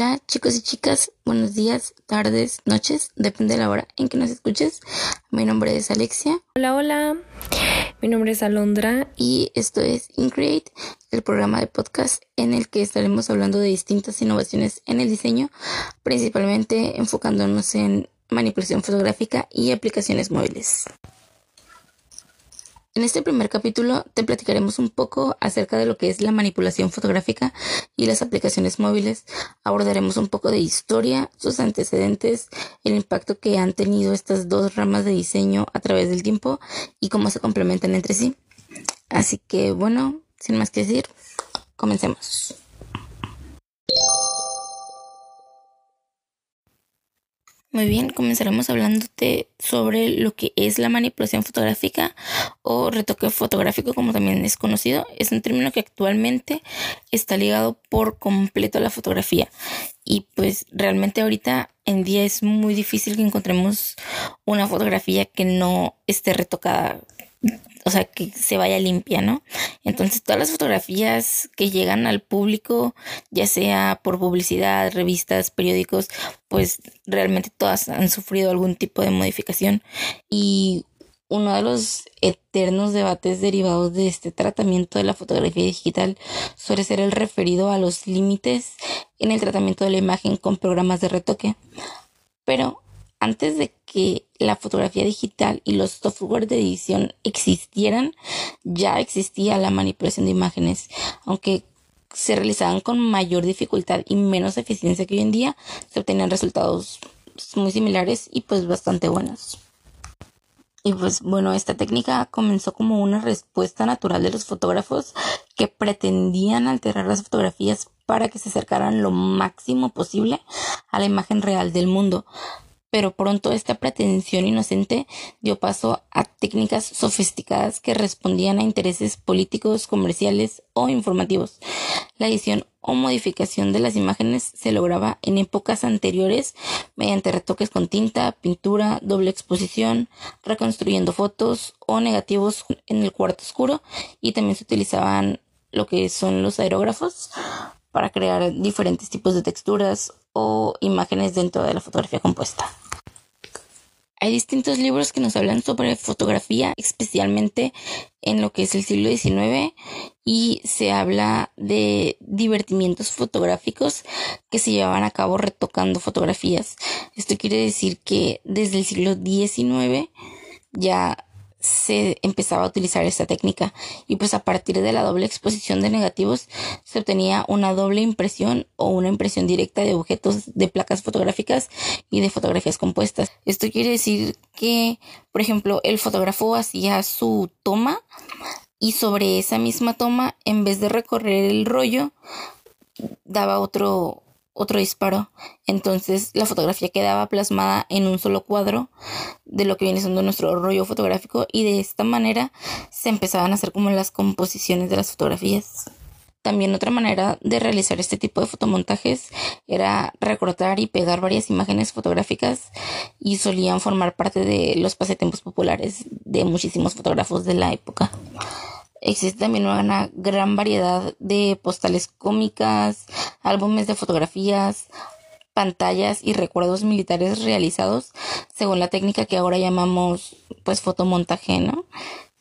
Hola chicos y chicas, buenos días, tardes, noches, depende de la hora en que nos escuches. Mi nombre es Alexia. Hola, hola, mi nombre es Alondra y esto es Increate, el programa de podcast en el que estaremos hablando de distintas innovaciones en el diseño, principalmente enfocándonos en manipulación fotográfica y aplicaciones móviles. En este primer capítulo te platicaremos un poco acerca de lo que es la manipulación fotográfica y las aplicaciones móviles. Abordaremos un poco de historia, sus antecedentes, el impacto que han tenido estas dos ramas de diseño a través del tiempo y cómo se complementan entre sí. Así que bueno, sin más que decir, comencemos. Muy bien, comenzaremos hablándote sobre lo que es la manipulación fotográfica o retoque fotográfico, como también es conocido. Es un término que actualmente está ligado por completo a la fotografía. Y pues realmente ahorita en día es muy difícil que encontremos una fotografía que no esté retocada o sea, que se vaya limpia, ¿no? Entonces, todas las fotografías que llegan al público, ya sea por publicidad, revistas, periódicos, pues realmente todas han sufrido algún tipo de modificación. Y uno de los eternos debates derivados de este tratamiento de la fotografía digital suele ser el referido a los límites en el tratamiento de la imagen con programas de retoque. Pero antes de que la fotografía digital y los software de edición existieran, ya existía la manipulación de imágenes, aunque se realizaban con mayor dificultad y menos eficiencia que hoy en día, se obtenían resultados muy similares y pues bastante buenos. Y pues bueno, esta técnica comenzó como una respuesta natural de los fotógrafos que pretendían alterar las fotografías para que se acercaran lo máximo posible a la imagen real del mundo pero pronto esta pretensión inocente dio paso a técnicas sofisticadas que respondían a intereses políticos, comerciales o informativos. La edición o modificación de las imágenes se lograba en épocas anteriores mediante retoques con tinta, pintura, doble exposición, reconstruyendo fotos o negativos en el cuarto oscuro y también se utilizaban lo que son los aerógrafos para crear diferentes tipos de texturas o imágenes dentro de la fotografía compuesta. Hay distintos libros que nos hablan sobre fotografía, especialmente en lo que es el siglo XIX, y se habla de divertimientos fotográficos que se llevaban a cabo retocando fotografías. Esto quiere decir que desde el siglo XIX ya se empezaba a utilizar esta técnica y pues a partir de la doble exposición de negativos se obtenía una doble impresión o una impresión directa de objetos de placas fotográficas y de fotografías compuestas. Esto quiere decir que, por ejemplo, el fotógrafo hacía su toma y sobre esa misma toma, en vez de recorrer el rollo, daba otro otro disparo. Entonces la fotografía quedaba plasmada en un solo cuadro de lo que viene siendo nuestro rollo fotográfico y de esta manera se empezaban a hacer como las composiciones de las fotografías. También otra manera de realizar este tipo de fotomontajes era recortar y pegar varias imágenes fotográficas y solían formar parte de los pasatiempos populares de muchísimos fotógrafos de la época. Existe también una gran variedad de postales cómicas, álbumes de fotografías, pantallas y recuerdos militares realizados según la técnica que ahora llamamos pues fotomontaje, ¿no?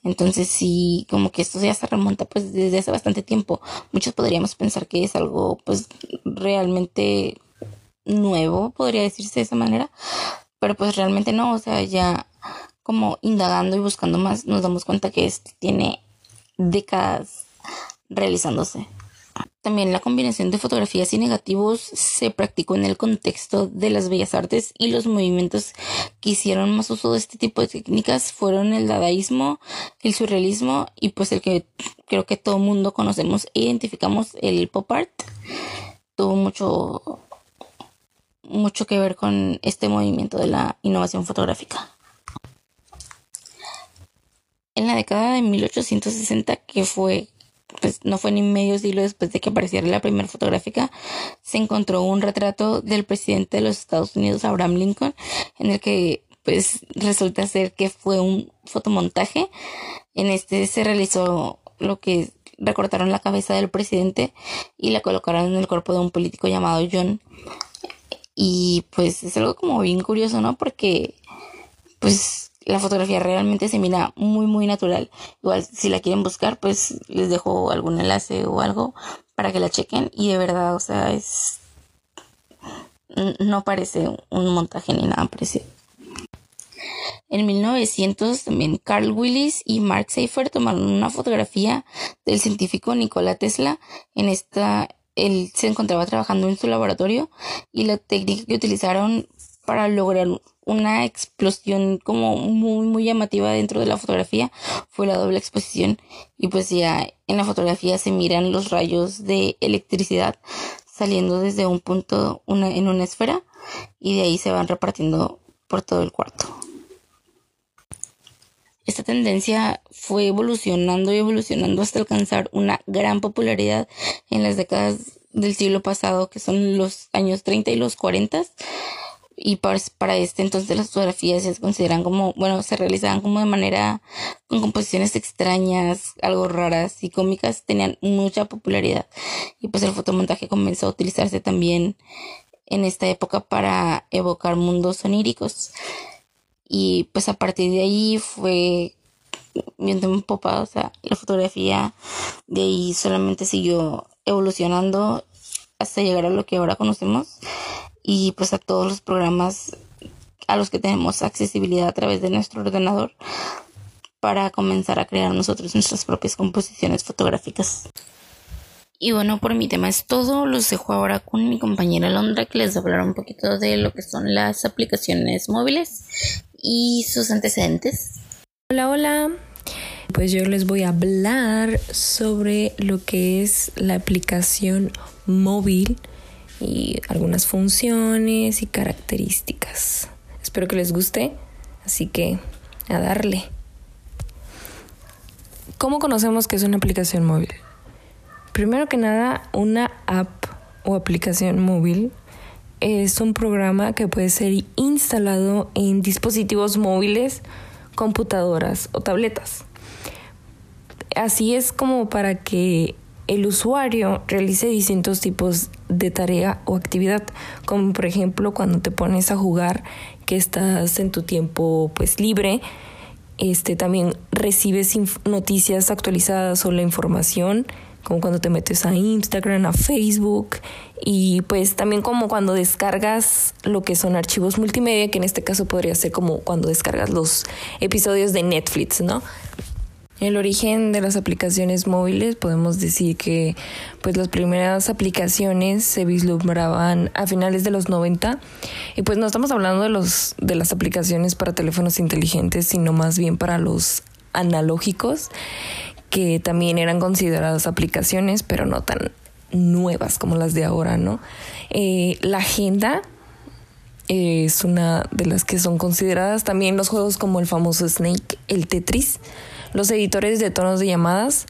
Entonces sí, como que esto ya se remonta pues desde hace bastante tiempo. Muchos podríamos pensar que es algo pues realmente nuevo, podría decirse de esa manera, pero pues realmente no, o sea, ya como indagando y buscando más nos damos cuenta que este tiene décadas realizándose. También la combinación de fotografías y negativos se practicó en el contexto de las bellas artes y los movimientos que hicieron más uso de este tipo de técnicas fueron el dadaísmo, el surrealismo y pues el que creo que todo mundo conocemos e identificamos el pop art. Tuvo mucho mucho que ver con este movimiento de la innovación fotográfica en la década de 1860, que fue, pues no fue ni medio siglo después de que apareciera la primera fotográfica, se encontró un retrato del presidente de los Estados Unidos, Abraham Lincoln, en el que pues resulta ser que fue un fotomontaje. En este se realizó lo que recortaron la cabeza del presidente y la colocaron en el cuerpo de un político llamado John. Y pues es algo como bien curioso, ¿no? Porque pues la fotografía realmente se mira muy muy natural. Igual si la quieren buscar, pues les dejo algún enlace o algo para que la chequen y de verdad, o sea, es no parece un montaje ni nada parecido. En 1900 también Carl Willis y Mark Seifer tomaron una fotografía del científico Nikola Tesla. En esta él se encontraba trabajando en su laboratorio y la técnica que utilizaron para lograr una explosión como muy muy llamativa dentro de la fotografía fue la doble exposición y pues ya en la fotografía se miran los rayos de electricidad saliendo desde un punto una, en una esfera y de ahí se van repartiendo por todo el cuarto. Esta tendencia fue evolucionando y evolucionando hasta alcanzar una gran popularidad en las décadas del siglo pasado, que son los años 30 y los 40. Y para, este entonces las fotografías se consideran como, bueno, se realizaban como de manera con composiciones extrañas, algo raras y cómicas, tenían mucha popularidad. Y pues el fotomontaje comenzó a utilizarse también en esta época para evocar mundos oníricos. Y pues a partir de ahí fue un popa, o sea, la fotografía de ahí solamente siguió evolucionando hasta llegar a lo que ahora conocemos y pues a todos los programas a los que tenemos accesibilidad a través de nuestro ordenador para comenzar a crear nosotros nuestras propias composiciones fotográficas. Y bueno, por mi tema es todo. Los dejo ahora con mi compañera Londra que les hablará un poquito de lo que son las aplicaciones móviles y sus antecedentes. Hola, hola. Pues yo les voy a hablar sobre lo que es la aplicación móvil y algunas funciones y características. Espero que les guste, así que a darle. ¿Cómo conocemos que es una aplicación móvil? Primero que nada, una app o aplicación móvil es un programa que puede ser instalado en dispositivos móviles, computadoras o tabletas. Así es como para que el usuario realice distintos tipos de tarea o actividad, como por ejemplo cuando te pones a jugar que estás en tu tiempo pues libre, este también recibes noticias actualizadas o la información como cuando te metes a Instagram, a Facebook y pues también como cuando descargas lo que son archivos multimedia, que en este caso podría ser como cuando descargas los episodios de Netflix, ¿no? El origen de las aplicaciones móviles, podemos decir que pues las primeras aplicaciones se vislumbraban a finales de los 90 y pues no estamos hablando de los de las aplicaciones para teléfonos inteligentes, sino más bien para los analógicos que también eran consideradas aplicaciones, pero no tan nuevas como las de ahora, ¿no? Eh, la agenda es una de las que son consideradas también los juegos como el famoso Snake, el Tetris, los editores de tonos de llamadas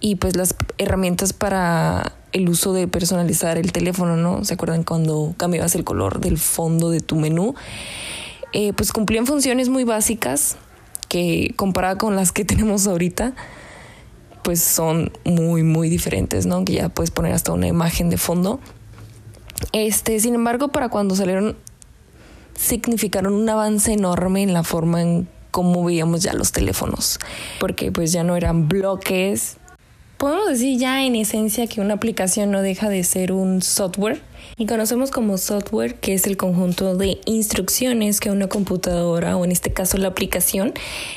y pues las herramientas para el uso de personalizar el teléfono, ¿no? ¿Se acuerdan cuando cambiabas el color del fondo de tu menú? Eh, pues cumplían funciones muy básicas que comparada con las que tenemos ahorita, pues son muy, muy diferentes, ¿no? Que ya puedes poner hasta una imagen de fondo. Este, sin embargo, para cuando salieron, significaron un avance enorme en la forma en cómo veíamos ya los teléfonos, porque pues ya no eran bloques. Podemos decir ya en esencia que una aplicación no deja de ser un software y conocemos como software que es el conjunto de instrucciones que una computadora o en este caso la aplicación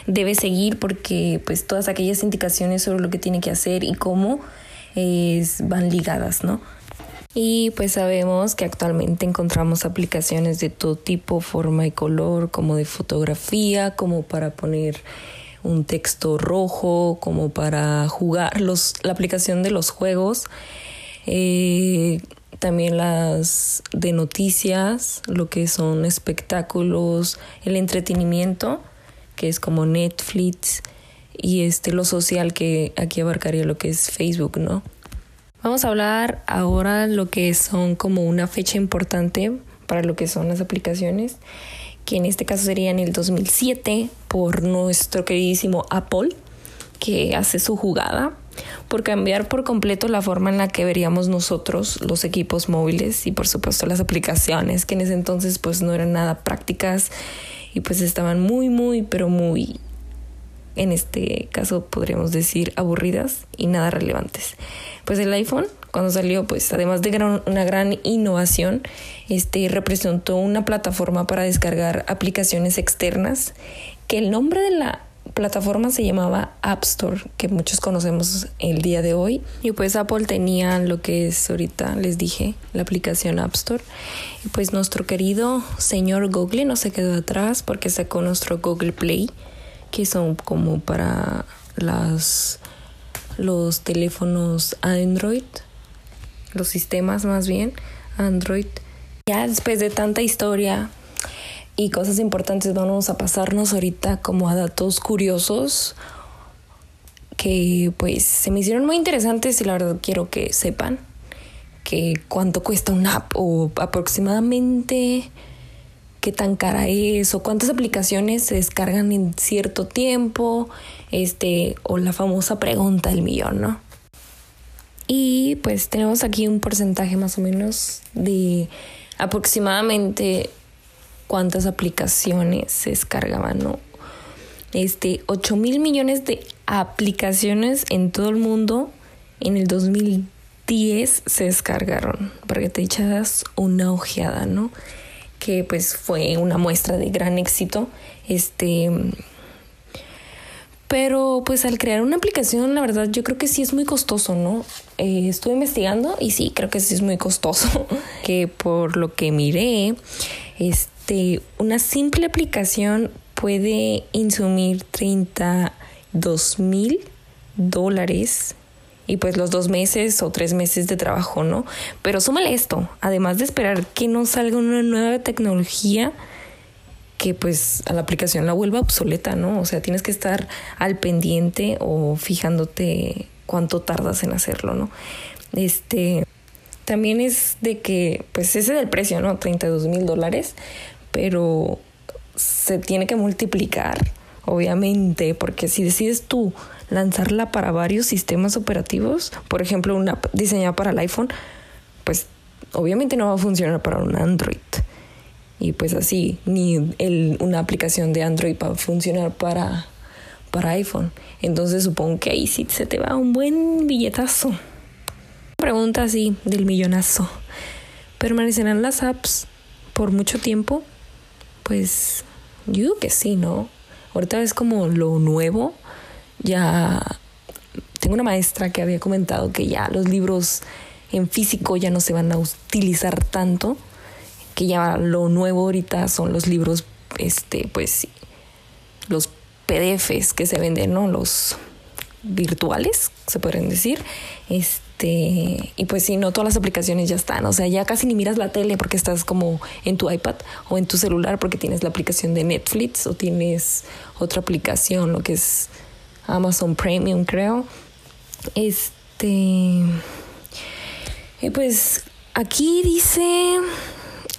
debe seguir porque pues todas aquellas indicaciones sobre lo que tiene que hacer y cómo van ligadas, ¿no? Y pues sabemos que actualmente encontramos aplicaciones de todo tipo, forma y color, como de fotografía, como para poner un texto rojo, como para jugar los, la aplicación de los juegos. Eh, también las de noticias, lo que son espectáculos, el entretenimiento, que es como Netflix, y este lo social que aquí abarcaría lo que es Facebook, ¿no? Vamos a hablar ahora lo que son como una fecha importante para lo que son las aplicaciones, que en este caso sería en el 2007 por nuestro queridísimo Apple, que hace su jugada por cambiar por completo la forma en la que veríamos nosotros los equipos móviles y por supuesto las aplicaciones que en ese entonces pues no eran nada prácticas y pues estaban muy muy pero muy en este caso podríamos decir aburridas y nada relevantes. Pues el iPhone cuando salió, pues además de una gran innovación, este representó una plataforma para descargar aplicaciones externas, que el nombre de la plataforma se llamaba App Store, que muchos conocemos el día de hoy. Y pues Apple tenía lo que es ahorita, les dije, la aplicación App Store. Y pues nuestro querido señor Google no se quedó atrás porque sacó nuestro Google Play, que son como para las los teléfonos Android los sistemas más bien, Android. Ya después de tanta historia y cosas importantes, vamos a pasarnos ahorita como a datos curiosos que pues se me hicieron muy interesantes y la verdad quiero que sepan que cuánto cuesta una app o aproximadamente qué tan cara es o cuántas aplicaciones se descargan en cierto tiempo, este o la famosa pregunta del millón, ¿no? Y pues tenemos aquí un porcentaje más o menos de aproximadamente cuántas aplicaciones se descargaban, ¿no? Este, 8 mil millones de aplicaciones en todo el mundo en el 2010 se descargaron, para que te echas una ojeada, ¿no? Que pues fue una muestra de gran éxito. Este, pero pues al crear una aplicación, la verdad, yo creo que sí es muy costoso, ¿no? Eh, estuve investigando y sí, creo que sí es muy costoso. que por lo que miré, este, una simple aplicación puede insumir 32 mil dólares y pues los dos meses o tres meses de trabajo, ¿no? Pero súmale esto, además de esperar que no salga una nueva tecnología, que pues a la aplicación la vuelva obsoleta, ¿no? O sea, tienes que estar al pendiente o fijándote cuánto tardas en hacerlo, ¿no? Este, también es de que, pues ese es el precio, ¿no? 32 mil dólares, pero se tiene que multiplicar, obviamente, porque si decides tú lanzarla para varios sistemas operativos, por ejemplo, una diseñada para el iPhone, pues obviamente no va a funcionar para un Android y pues así, ni el, una aplicación de Android va a funcionar para, para iPhone. Entonces supongo que ahí sí se te va un buen billetazo. Pregunta así del millonazo. ¿Permanecerán las apps por mucho tiempo? Pues yo digo que sí, ¿no? Ahorita es como lo nuevo. Ya tengo una maestra que había comentado que ya los libros en físico ya no se van a utilizar tanto que ya lo nuevo ahorita son los libros, este, pues, los PDFs que se venden, ¿no? Los virtuales, se pueden decir. Este, y pues si no, todas las aplicaciones ya están. O sea, ya casi ni miras la tele porque estás como en tu iPad o en tu celular porque tienes la aplicación de Netflix o tienes otra aplicación, lo que es Amazon Premium, creo. Este. Y pues aquí dice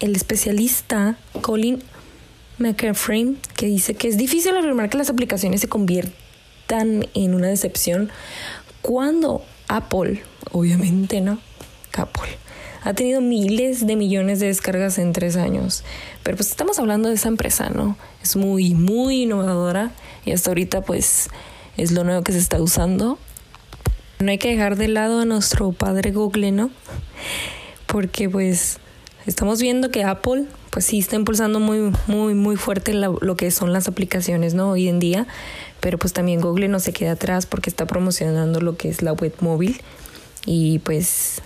el especialista Colin McAfee, que dice que es difícil afirmar que las aplicaciones se conviertan en una decepción cuando Apple, obviamente no, Apple, ha tenido miles de millones de descargas en tres años. Pero pues estamos hablando de esa empresa, ¿no? Es muy, muy innovadora y hasta ahorita pues es lo nuevo que se está usando. No hay que dejar de lado a nuestro padre Google, ¿no? Porque pues estamos viendo que Apple pues sí está impulsando muy muy muy fuerte lo que son las aplicaciones no hoy en día. Pero pues también Google no se queda atrás porque está promocionando lo que es la web móvil. Y pues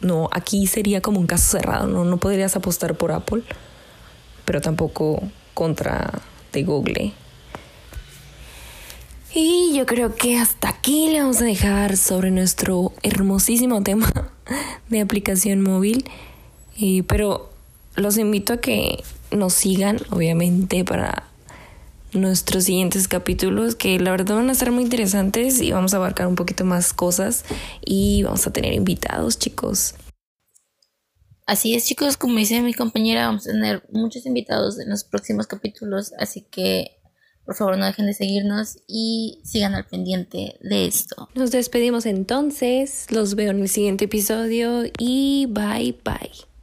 no aquí sería como un caso cerrado no no podrías apostar por Apple pero tampoco contra de Google y yo creo que hasta aquí le vamos a dejar sobre nuestro hermosísimo tema de aplicación móvil pero los invito a que nos sigan, obviamente, para nuestros siguientes capítulos, que la verdad van a ser muy interesantes y vamos a abarcar un poquito más cosas y vamos a tener invitados, chicos. Así es, chicos, como dice mi compañera, vamos a tener muchos invitados en los próximos capítulos, así que Por favor, no dejen de seguirnos y sigan al pendiente de esto. Nos despedimos entonces, los veo en el siguiente episodio y bye bye.